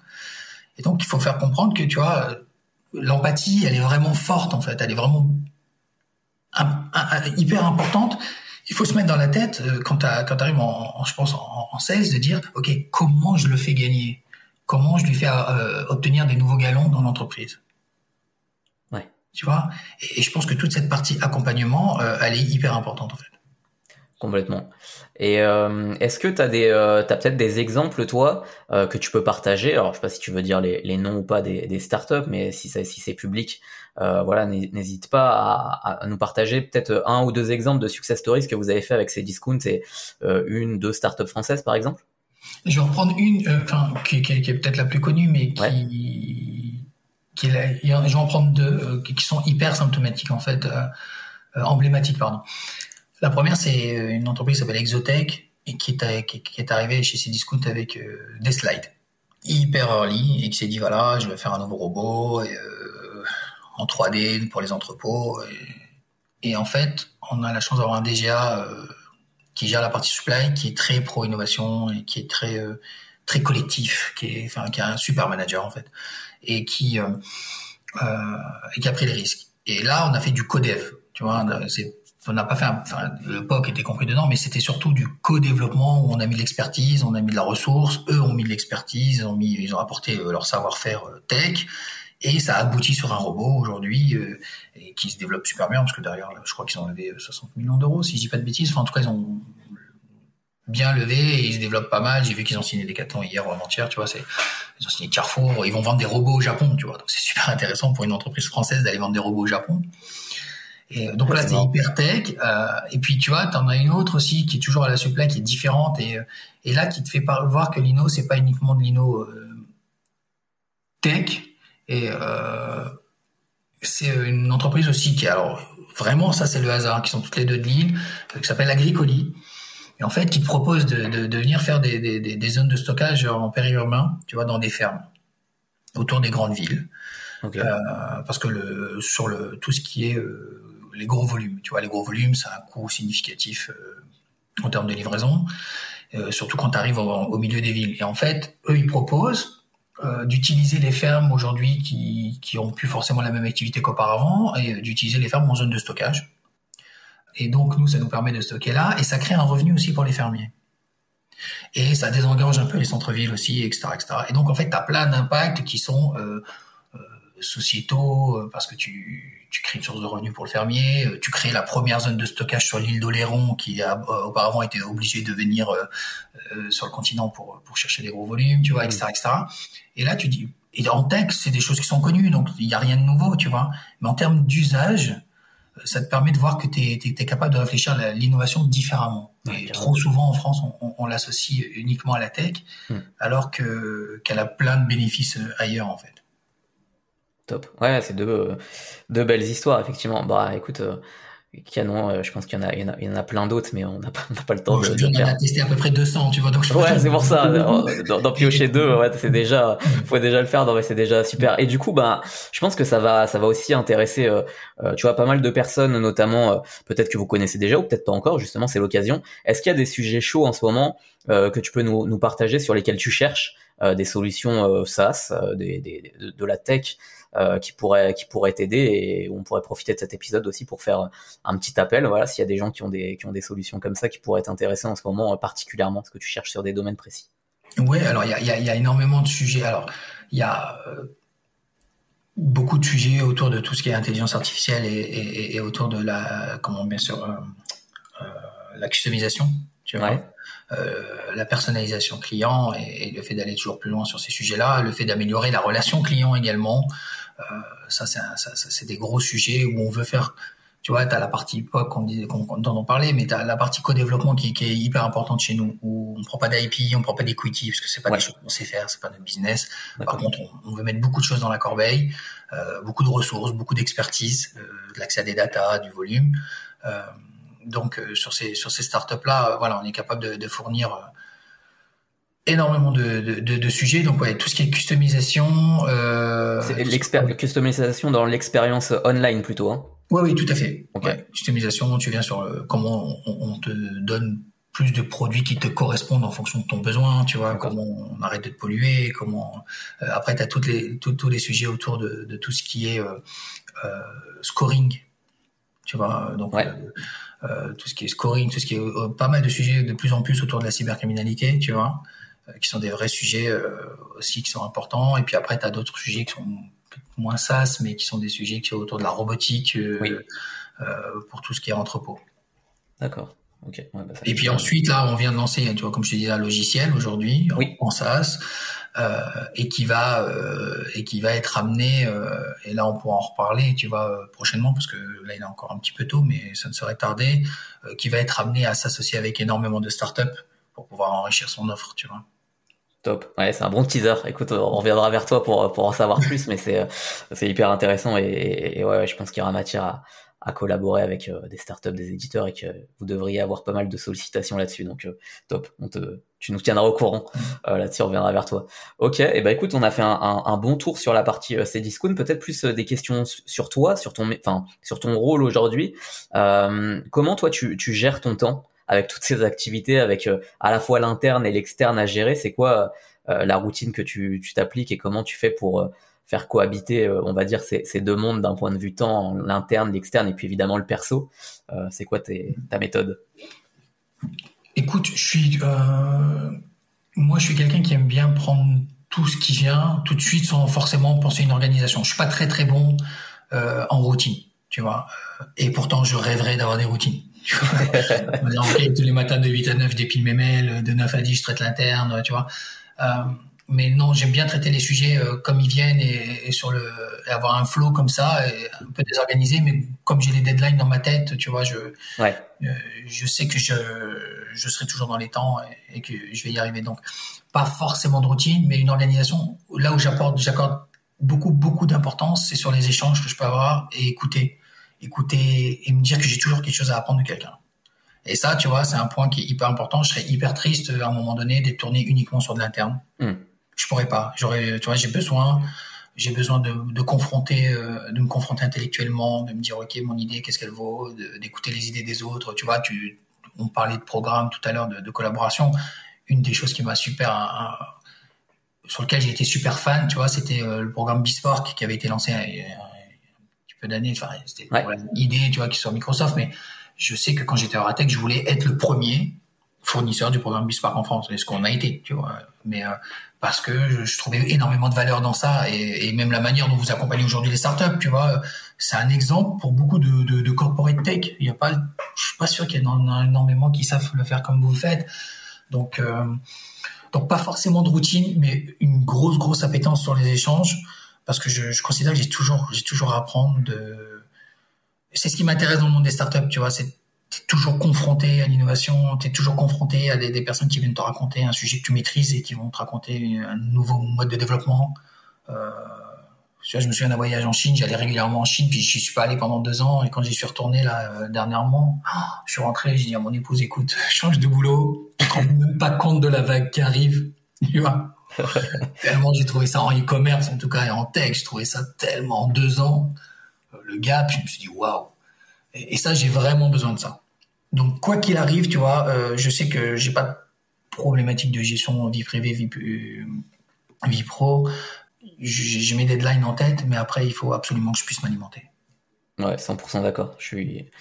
Et donc, il faut faire comprendre que, tu vois l'empathie, elle est vraiment forte en fait, elle est vraiment un, un, hyper importante. Il faut se mettre dans la tête euh, quand tu arrives en, en, je pense en, en 16 de dire ok comment je le fais gagner, comment je lui fais euh, obtenir des nouveaux galons dans l'entreprise? Ouais. Tu vois? Et, et, je pense que toute cette partie accompagnement, euh, elle est hyper importante en fait. Complètement. Et euh, est-ce que tu as, des, euh, peut-être des exemples, toi, euh, que tu peux partager? Alors, je sais pas si tu veux dire les, les noms ou pas des, des startups, mais si, si c'est public, voilà, n'hésite pas à, à, nous partager peut-être un ou deux exemples de success stories que vous avez fait avec ces discounts et une, deux startups françaises, par exemple? Je vais en prendre une, enfin, qui, qui, est peut-être la plus connue, mais qui, qui est je vais en prendre deux, qui sont hyper symptomatiques en fait, emblématiques, pardon. La première, c'est euh, une entreprise qui s'appelle Exotech et qui est, arrivée chez Cdiscount avec euh, des slides hyper early et qui s'est dit voilà, je vais faire un nouveau robot euh, en 3D pour les entrepôts. Et, en fait, on a la chance d'avoir un DGA qui gère la partie supply, qui est très pro innovation et qui est très très collectif, qui est enfin qui est un super manager en fait et qui a pris les risques. Et là, on a fait du codev. Tu vois, on n'a pas fait, enfin, le POC était compris dedans, mais c'était surtout du co-développement où on a mis de l'expertise, on a mis de la ressource, eux ont mis de l'expertise, ils ont mis, ils ont apporté euh, leur savoir-faire euh, tech, et ça aboutit sur un robot aujourd'hui euh, qui se développe super bien parce que derrière, je crois qu'ils ont levé 60 millions d'euros, si je dis pas de bêtises. Enfin, en tout cas, ils ont bien levé et ils se développent pas mal. J'ai vu qu'ils ont signé Decathlon hier ou avant-hier, tu vois. C'est, ils ont signé Carrefour. Ils vont vendre des robots au Japon, tu vois. Donc c'est super intéressant pour une entreprise française d'aller vendre des robots au Japon. Et euh, donc là, c'est hyper tech. Euh, et puis, tu vois, tu en as une autre aussi qui est toujours à la supply, qui est différente. Et, euh, et là, qui te fait voir que l'INO, c'est pas uniquement de l'INO euh, tech. Et euh, c'est une entreprise aussi qui, alors, vraiment, ça, c'est le hasard, qui sont toutes les deux de Lille, qui s'appelle Agricoli. Et en fait, qui te propose de, de, de venir faire des, des, des, zones de stockage en périurbain, tu vois, dans des fermes, autour des grandes villes. Okay. Parce que le, sur le, tout ce qui est les gros volumes. Tu vois, les gros volumes, ça a un coût significatif euh, en termes de livraison, euh, surtout quand tu arrives au, milieu des villes. Et en fait, eux, ils proposent euh, d'utiliser les fermes aujourd'hui qui, qui ont plus forcément la même activité qu'auparavant et d'utiliser les fermes en zone de stockage. Et donc, nous, ça nous permet de stocker là et ça crée un revenu aussi pour les fermiers. Et ça désengage un peu les centres-villes aussi, etc., etc. Et donc, en fait, tu as plein d'impacts qui sont sociétaux parce que tu tu crées une source de revenus pour le fermier, euh, tu crées la première zone de stockage sur l'île d'Oléron qui a euh, auparavant été obligé de venir euh, sur le continent pour, pour chercher des gros volumes, tu vois, etc., etc. Et là, tu dis, et en texte, c'est des choses qui sont connues, donc il n'y a rien de nouveau, tu vois. Mais en termes d'usage, ça te permet de voir que tu es, capable de réfléchir à l'innovation différemment. et trop souvent en France, on, on, l'associe uniquement à la tech, hmm. alors que qu'elle a plein de bénéfices ailleurs en fait. Top. Ouais, c'est deux, deux belles histoires, effectivement. Bah, écoute, euh, canon, euh, je pense qu'il y en a, il y en a, il y en a plein d'autres, mais on n'a pas, pas, le temps de, de on a testé à peu près 200, tu vois. Donc ouais, c'est pour ça. D'en piocher deux, ouais, c'est déjà, faut déjà le faire. C'est déjà super. Et du coup, bah, je pense que ça va, ça va aussi intéresser, euh, euh, tu vois, pas mal de personnes, notamment, peut-être que vous connaissez déjà ou peut-être pas encore. Justement, c'est l'occasion. Est-ce qu'il y a des sujets chauds en ce moment que tu peux nous, nous partager sur lesquels tu cherches des solutions SaaS, des, des, de la tech? Euh, qui pourrait qui pourrait t'aider et on pourrait profiter de cet épisode aussi pour faire un petit appel. Voilà, s'il y a des gens qui ont des qui ont des solutions comme ça qui pourraient t'intéresser en ce moment particulièrement, parce que tu cherches sur des domaines précis. Ouais, alors il y a, y, a, y a, énormément de sujets. Alors il y a euh, beaucoup de sujets autour de tout ce qui est intelligence artificielle et, et, et autour de la comment bien sûr euh, la customisation, tu vois. la personnalisation client et, et le fait d'aller toujours plus loin sur ces sujets-là, le fait d'améliorer la relation client également, euh, ça, c'est des gros sujets où on veut faire tu vois, tu as la partie POC on dit, dont on parlait, mais tu as la partie co-développement qui, qui, est hyper importante chez nous, où on prend pas d'IP, on prend pas d'equity, parce que c'est pas des choses qu'on sait faire, c'est pas notre business. Par contre, on, on, veut mettre beaucoup de choses dans la corbeille, euh, beaucoup de ressources, beaucoup d'expertise, euh, de l'accès à des data, du volume. Euh, donc, euh, sur ces, sur ces startups-là, voilà, on est capable de, de fournir énormément de, de, de, sujets. Donc ouais, tout ce qui est customisation. Euh, c'est customisation dans l'expérience online plutôt. Hein. Oui, oui, tout à fait. Ouais, customisation, tu viens sur euh, comment on, te donne plus de produits qui te correspondent en fonction de ton besoin, tu vois, comment on arrête de te polluer, comment... Euh, après, tu as toutes les, tous les sujets autour de, de, tout ce qui est euh, euh scoring, tu vois, donc tout ce qui est scoring, tout ce qui est pas mal de sujets de plus en plus autour de la cybercriminalité, tu vois. Euh, qui sont des vrais sujets euh, aussi qui sont importants. Et puis après, tu as d'autres sujets qui sont moins sas, mais qui sont des sujets qui sont autour de la robotique euh, pour tout ce qui est entrepôt. D'accord. ok. Bah, et puis ensuite, là, on vient de lancer, tu vois, comme je te disais, un logiciel aujourd'hui en SaaS. Euh, et qui va euh, et qui va être amené euh, et là on pourra en reparler tu vois prochainement parce que là il est encore un petit peu tôt mais ça ne serait tardé qui va être amené à s'associer avec énormément de startups pour pouvoir enrichir son offre tu vois Top. Ouais, c'est un bon teaser. Écoute, on reviendra vers toi pour, pour en savoir plus, mais c'est, c'est hyper intéressant et, et ouais, je pense qu'il y aura matière à, à collaborer avec euh, des startups, des éditeurs et que vous devriez avoir pas mal de sollicitations là-dessus. Donc euh, top, on te, tu nous tiendras au courant mm. euh, là-dessus, on reviendra vers toi. Ok, et eh ben écoute, on a fait un, un, bon tour sur la partie euh, Cdiscount, peut-être plus des questions sur toi, sur ton, enfin sur ton rôle aujourd'hui. comment toi tu, tu gères ton temps? Avec toutes ces activités, avec à la fois l'interne et l'externe à gérer C'est quoi la routine que tu t'appliques et comment tu fais pour faire cohabiter, euh, on va dire, ces, ces deux mondes d'un point de vue temps, l'interne, l'externe, et puis évidemment le perso? Euh, c'est quoi ta méthode? Écoute, je suis, euh, moi, je suis quelqu'un qui aime bien prendre tout ce qui vient tout de suite sans forcément penser à une organisation. Je suis pas très très bon en routine, tu vois. Et pourtant, je rêverais d'avoir des routines. Tu vois tous les matins de 8 à 9, je dépile mes mails, de 9 à 10, je traite l'interne, tu vois mais non, j'aime bien traiter les sujets euh, comme ils viennent et, sur le et avoir un flow comme ça, et un peu désorganisé. Mais comme j'ai les deadlines dans ma tête, tu vois, je ouais. euh, je sais que je je serai toujours dans les temps et, que je vais y arriver. Donc pas forcément de routine, mais une organisation. Là où j'apporte j'accorde beaucoup beaucoup d'importance, c'est sur les échanges que je peux avoir et écouter, écouter et me dire que j'ai toujours quelque chose à apprendre de quelqu'un. Et ça, tu vois, c'est un point qui est hyper important. Je serais hyper triste à un moment donné d'être tourné uniquement sur de l'interne. Hmm je pourrais pas. J'aurais, tu vois, j'ai besoin, j'ai besoin de, de confronter, euh, de me confronter intellectuellement, de me dire ok, mon idée, qu'est-ce qu'elle vaut, d'écouter les idées des autres. Tu vois, tu, on parlait de programme tout à l'heure, de, de, collaboration. Une des choses qui m'a super, sur lequel j'ai été super fan, tu vois, c'était euh, le programme Bespark qui avait été lancé y a un petit peu d'années. Enfin, c'était une idée, tu vois, qui sur Microsoft, mais je sais que quand j'étais à Ratec, je voulais être le premier fournisseur du programme Bespark en France, c'est ce qu'on a été, tu vois. Mais euh, parce que je, trouvais énormément de valeur dans ça et, et, même la manière dont vous accompagnez aujourd'hui les startups, tu vois, c'est un exemple pour beaucoup de, de, de corporate tech. Il y a pas, je suis pas sûr qu'il y ait énormément qui savent le faire comme vous le faites. Donc, euh, donc pas forcément de routine, mais une grosse grosse appétence sur les échanges parce que je, je considère que j'ai toujours j'ai toujours à apprendre de. C'est ce qui m'intéresse dans le monde des startups, tu vois, c'est es toujours confronté à l'innovation, tu es toujours confronté à des, personnes qui viennent te raconter un sujet que tu maîtrises et qui vont te raconter un nouveau mode de développement. Euh, je me souviens d'un voyage en Chine, j'allais régulièrement en Chine, puis je suis pas allé pendant deux ans, et quand j'y suis retourné là euh, dernièrement, je suis rentré, j'ai dit à mon épouse, écoute, change de boulot, tu te rends même pas compte de la vague qui arrive, tu vois. Tellement j'ai trouvé ça en e-commerce, en tout cas, et en tech, j'ai trouvé ça tellement en deux ans, euh, le gap, je me suis dit, waouh. et ça, j'ai vraiment besoin de ça. Donc quoi qu'il arrive, tu vois, euh, je sais que j'ai pas de problématique de gestion vie privée, vie, euh, vie pro. J'ai mes deadlines en tête, mais après il faut absolument que je puisse m'alimenter. Ouais, 100% d'accord. Je suis,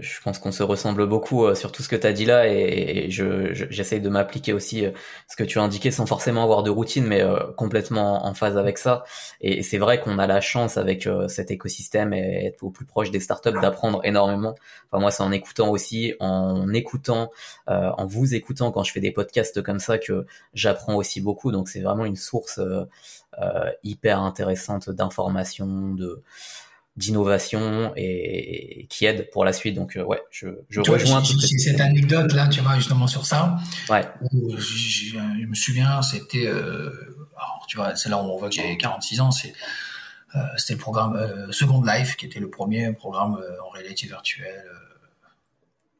je pense qu'on se ressemble beaucoup euh, sur tout ce que tu as dit là et, je, j'essaye de m'appliquer aussi euh, ce que tu as indiqué sans forcément avoir de routine, mais complètement en phase avec ça. Et c'est vrai qu'on a la chance avec cet écosystème et être au plus proche des startups d'apprendre énormément. Enfin moi, c'est en écoutant aussi, en écoutant, en vous écoutant quand je fais des podcasts comme ça que j'apprends aussi beaucoup. Donc c'est vraiment une source hyper intéressante d'informations, de d'innovation et, qui aide pour la suite. Donc euh, ouais, je, je rejoins. cette anecdote là, tu vois justement sur ça. Ouais. je, me souviens, c'était, euh, tu vois, c'est là où on voit que j'ai 46 ans. C'est euh, c'était le programme Second Life qui était le premier programme en réalité virtuelle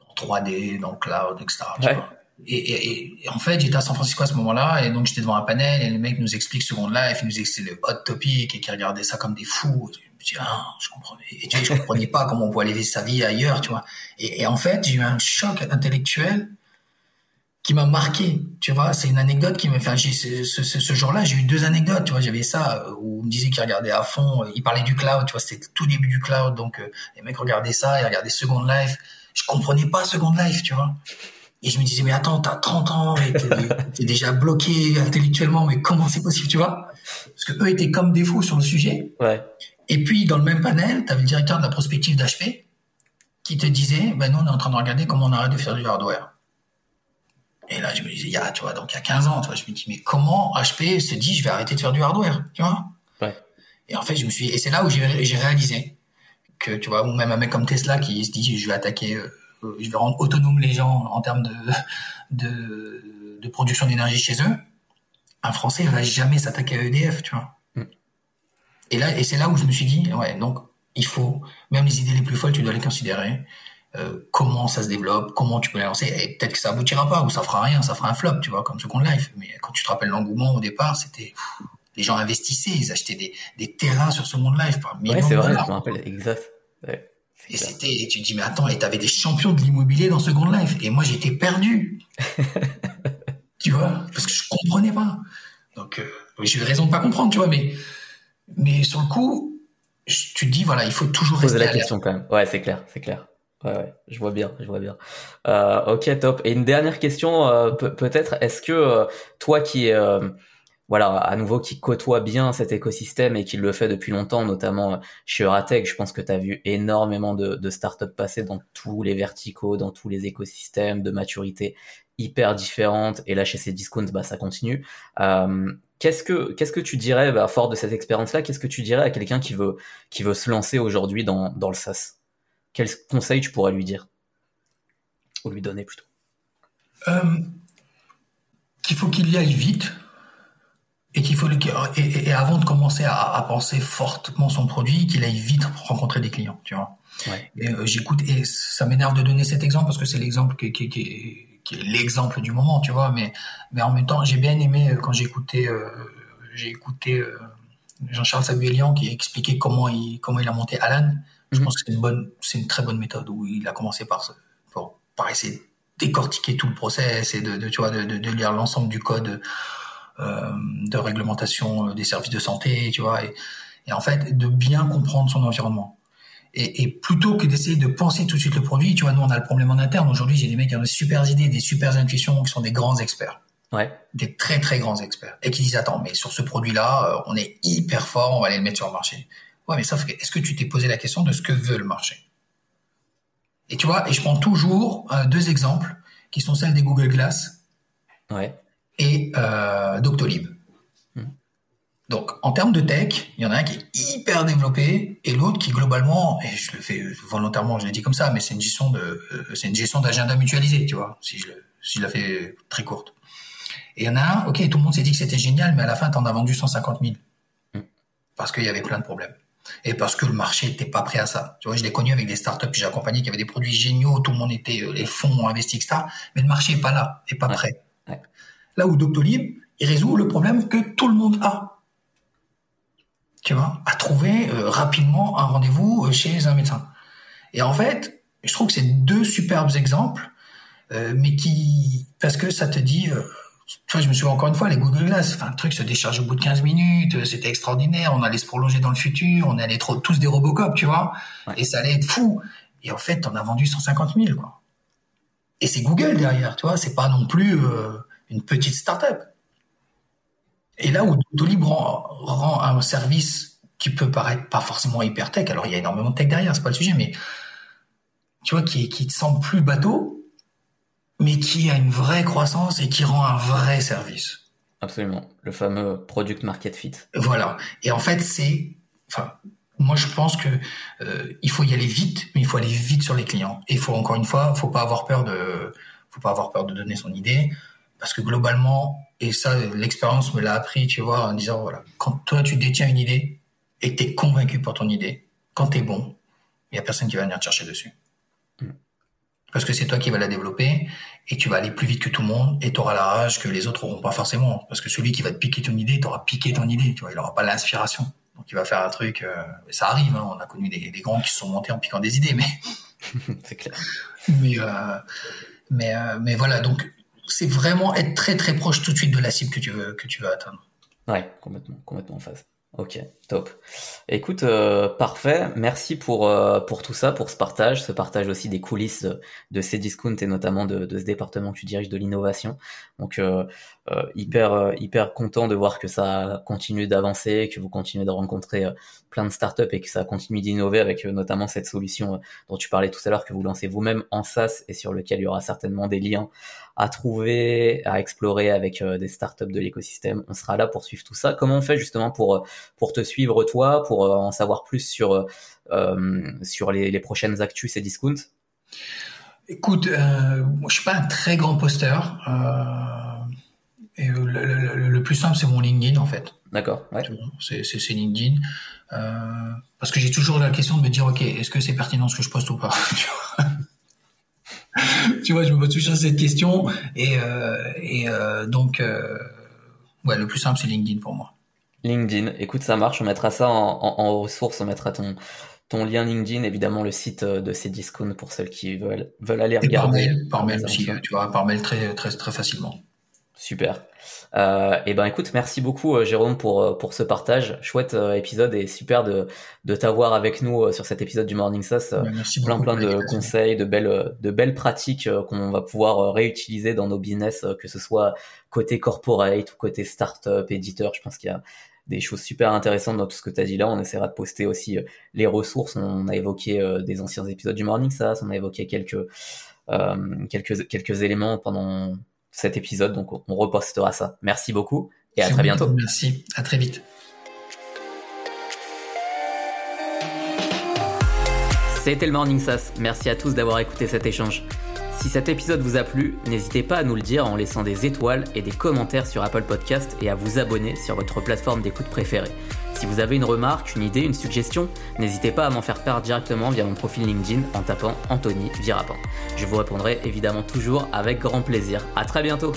en 3D, dans le cloud, etc. Tu vois et, et, en fait, j'étais à San Francisco à ce moment-là, et donc j'étais devant un panel, et les mecs nous expliquent Second Life, ils nous expliquent le hot topic, et qui regardaient ça comme des fous. Je ah, je comprenais, je comprenais pas comment on pouvait aller sa vie ailleurs, tu vois. Et, en fait, j'ai eu un choc intellectuel qui m'a marqué, tu vois. C'est une anecdote qui m'a fait, ce, jour-là, j'ai eu deux anecdotes, tu vois. J'avais ça, euh, où on me disait qu'ils regardaient à fond, euh, ils parlaient du cloud, tu vois, c'était tout début du cloud, donc euh, les mecs regardaient ça, ils regardaient Second Life. Je comprenais pas Second Life, tu vois. Et je me disais, mais attends, t'as 30 ans, et t'es déjà bloqué intellectuellement, mais comment c'est possible, tu vois Parce que eux étaient comme des fous sur le sujet. Ouais. Et puis, dans le même panel, t'avais le directeur de la prospective d'HP, qui te disait, ben nous, on est en train de regarder comment on arrête de faire du hardware. Et là, je me disais, il y a, tu vois, donc il y a 15 ans, tu vois, je me dis, mais comment HP se dit, je vais arrêter de faire du hardware, tu vois? Ouais. Et en fait, je me suis, et c'est là où j'ai réalisé que, tu vois, ou même un mec comme Tesla qui se dit, je vais attaquer, euh, je vais rendre autonome les gens en termes de, de, de production d'énergie chez eux. Un Français va jamais s'attaquer à EDF, tu vois. Et là, et c'est là où je me suis dit, ouais, donc il faut, même les idées les plus folles, tu dois les considérer. Euh, comment ça se développe, comment tu peux les lancer, et peut-être que ça aboutira pas, ou ça fera rien, ça fera un flop, tu vois, comme Second Life. Mais quand tu te rappelles l'engouement au départ, c'était les gens investissaient, ils achetaient des, des terrains sur Second Life par Ouais, c'est vrai, je me rappelle, exact. et c'était, et tu te dis, mais attends, et t'avais des champions de l'immobilier dans Second Life, et moi j'étais perdu. tu vois, parce que je comprenais pas. Donc, euh, j'ai eu raison de pas comprendre, tu vois, mais, mais sur le coup, tu te dis, voilà, il faut toujours Poser la question quand même. Ouais, c'est clair, c'est clair. Ouais, ouais, je vois bien, je vois bien. Euh, ok, top. Et une dernière question, euh, peut-être, est-ce que euh, toi qui, euh, voilà, à nouveau, qui côtoie bien cet écosystème et qui le fait depuis longtemps, notamment chez Euratech, je pense que tu as vu énormément de, de startups passer dans tous les verticaux, dans tous les écosystèmes de maturité hyper différentes. Et là, chez ces discounts, bah, ça continue. Euh, qu'est-ce que qu'est-ce que tu dirais, bah, fort de cette expérience-là, qu'est-ce que tu dirais à quelqu'un qui veut qui veut se lancer aujourd'hui dans dans le SaaS? Quels conseils tu pourrais lui dire? Ou lui donner plutôt euh, Qu'il faut qu'il y aille vite et qu'il faut et, et, avant de commencer à, à, penser fortement son produit, qu'il aille vite rencontrer des clients, tu vois. Ouais. Euh, j'écoute et ça m'énerve de donner cet exemple parce que c'est l'exemple qui, qui, qui, qui est l'exemple du moment, tu vois. Mais, mais en même temps, j'ai bien aimé euh, quand j'ai écouté, euh, j'ai écouté euh, Jean-Charles Samuelian qui expliquait comment il, comment il a monté Alan. Je mhm. pense que c'est une bonne, c'est une très bonne méthode où il a commencé par, par, par essayer de décortiquer tout le process et de, de tu vois, de, de, lire l'ensemble du code euh, de réglementation des services de santé, tu vois, et, et en fait de bien comprendre son environnement. Et, et, plutôt que d'essayer de penser tout de suite le produit, tu vois, nous on a le problème en interne. Aujourd'hui, j'ai des mecs qui ont des super idées, des super intuitions, qui sont des grands experts. Ouais. Des très très grands experts. Et qui disent, attends, mais sur ce produit-là, euh, on est hyper fort, on va aller le mettre sur le marché. Ouais, mais sauf que, est-ce que tu t'es posé la question de ce que veut le marché? Et tu vois, et je prends toujours euh, deux exemples, qui sont celles des Google Glass ouais. et euh, Doctolib. Donc, en termes de tech, il y en a un qui est hyper développé et l'autre qui globalement, et je le fais volontairement, je l'ai dit comme ça, mais c'est une gestion de, euh, c'est une gestion d'agenda mutualisé, tu vois, si je, si je la fais très courte. Et il y en a un, ok, tout le monde s'est dit que c'était génial, mais à la fin, t'en as vendu 150 000 mm. parce qu'il y avait plein de problèmes et parce que le marché était pas prêt à ça. Tu vois, je l'ai connu avec des startups que j'ai accompagné qui avaient des produits géniaux, tout le monde était, euh, les fonds ont investi, etc. Mais le marché est pas là, est pas prêt. Ouais. Là où Doctolib, il résout le problème que tout le monde a tu vois, à trouver euh, rapidement un rendez-vous euh, chez un médecin. Et en fait, je trouve que c'est deux superbes exemples, euh, mais qui, parce que ça te dit, euh, tu vois, je me souviens encore une fois, les Google Glass, enfin, le truc se décharge au bout de 15 minutes, c'était extraordinaire, on allait se prolonger dans le futur, on allait être tous des Robocop, tu vois, ouais. et ça allait être fou. Et en fait, on a vendu 150 000, quoi. Et c'est Google derrière, tu vois, c'est pas non plus une petite start-up. Et là où Doctolib rend, rend, un service qui peut paraître pas forcément hyper tech, alors il y a énormément de tech derrière, c'est pas le sujet, mais tu vois, qui, qui te semble plus bateau, mais qui a une vraie croissance et qui rend un vrai service. Absolument. Le fameux product market fit. Voilà. Et en fait, c'est, enfin, moi, je pense que euh, il faut y aller vite, mais il faut aller vite sur les clients. Et il faut encore une fois, faut pas avoir peur de, faut pas avoir peur de donner son idée, parce que globalement, et ça, l'expérience me l'a appris, tu vois, en disant, voilà, quand toi, tu détiens une idée et que tu es convaincu par ton idée, quand tu es bon, il n'y a personne qui va venir te chercher dessus. Mm. Parce que c'est toi qui vas la développer et tu vas aller plus vite que tout le monde et tu auras la rage que les autres n'auront pas forcément. Parce que celui qui va te piquer ton idée, t'aura piqué ton idée, tu vois, il n'aura pas l'inspiration. Donc il va faire un truc, euh, ça arrive, hein, on a connu des, des, grands qui se sont montés en piquant des idées, mais... c'est clair. Mais, euh, mais, euh, mais voilà, donc c'est vraiment être très très proche tout de suite de la cible que tu veux que tu veux atteindre. Ouais, complètement, complètement en phase. Ok, top. Écoute, euh, parfait. Merci pour euh, pour tout ça, pour ce partage, ce partage aussi des coulisses de, ces discounts et notamment de, de, ce département que tu diriges de l'innovation. Donc euh, euh hyper hyper content de voir que ça continue d'avancer, que vous continuez de rencontrer plein de startups et que ça continue d'innover avec notamment cette solution dont tu parlais tout à l'heure que vous lancez vous-même en SaaS et sur lequel il y aura certainement des liens à trouver, à explorer avec des startups de l'écosystème. On sera là pour suivre tout ça. Comment on fait justement pour pour te suivre toi, pour euh, en savoir plus sur, euh, euh, sur les, prochaines actus et discounts? Écoute, euh, je suis pas un très grand posteur. et le, plus simple, c'est mon LinkedIn en fait. D'accord. Ouais. C'est, LinkedIn. parce que j'ai toujours la question de me dire, ok, est-ce que c'est pertinent ce que je poste ou pas tu vois, je me pose toujours cette question. Et, et donc, ouais, le plus simple, c'est LinkedIn pour moi. LinkedIn, écoute, ça marche. On mettra ça en, ressources. On mettra ton, ton lien LinkedIn, évidemment le site euh, de ces discounts pour ceux qui veulent, veulent aller regarder. Par mail, par mail aussi, tu vois, par mail très, très, très facilement. Super. Euh, et ben écoute, merci beaucoup euh, Jérôme pour euh, pour ce partage, chouette épisode et super de de t'avoir avec nous sur cet épisode du Morning SaaS. merci plein plein de conseils, de belles de belles pratiques qu'on va pouvoir réutiliser dans nos business, que ce soit côté corporate ou côté startup, éditeur. Je pense qu'il y a des choses super intéressantes dans tout ce que tu as dit là. On essaiera de poster aussi les ressources. On a évoqué des anciens épisodes du Morning SaaS, on a évoqué quelques quelques quelques éléments pendant cet épisode, donc on repostera ça. Merci beaucoup et à très bientôt. Merci, à très vite. C'était le Morning Sass. Merci à tous d'avoir écouté cet échange. Si cet épisode vous a plu, n'hésitez pas à nous le dire en laissant des étoiles et des commentaires sur Apple Podcast et à vous abonner sur votre plateforme d'écoute préférée. Si vous avez une remarque, une idée, une suggestion, n'hésitez pas à m'en faire part directement via mon profil LinkedIn en tapant Anthony Virapin. Je vous répondrai évidemment toujours avec grand plaisir. À très bientôt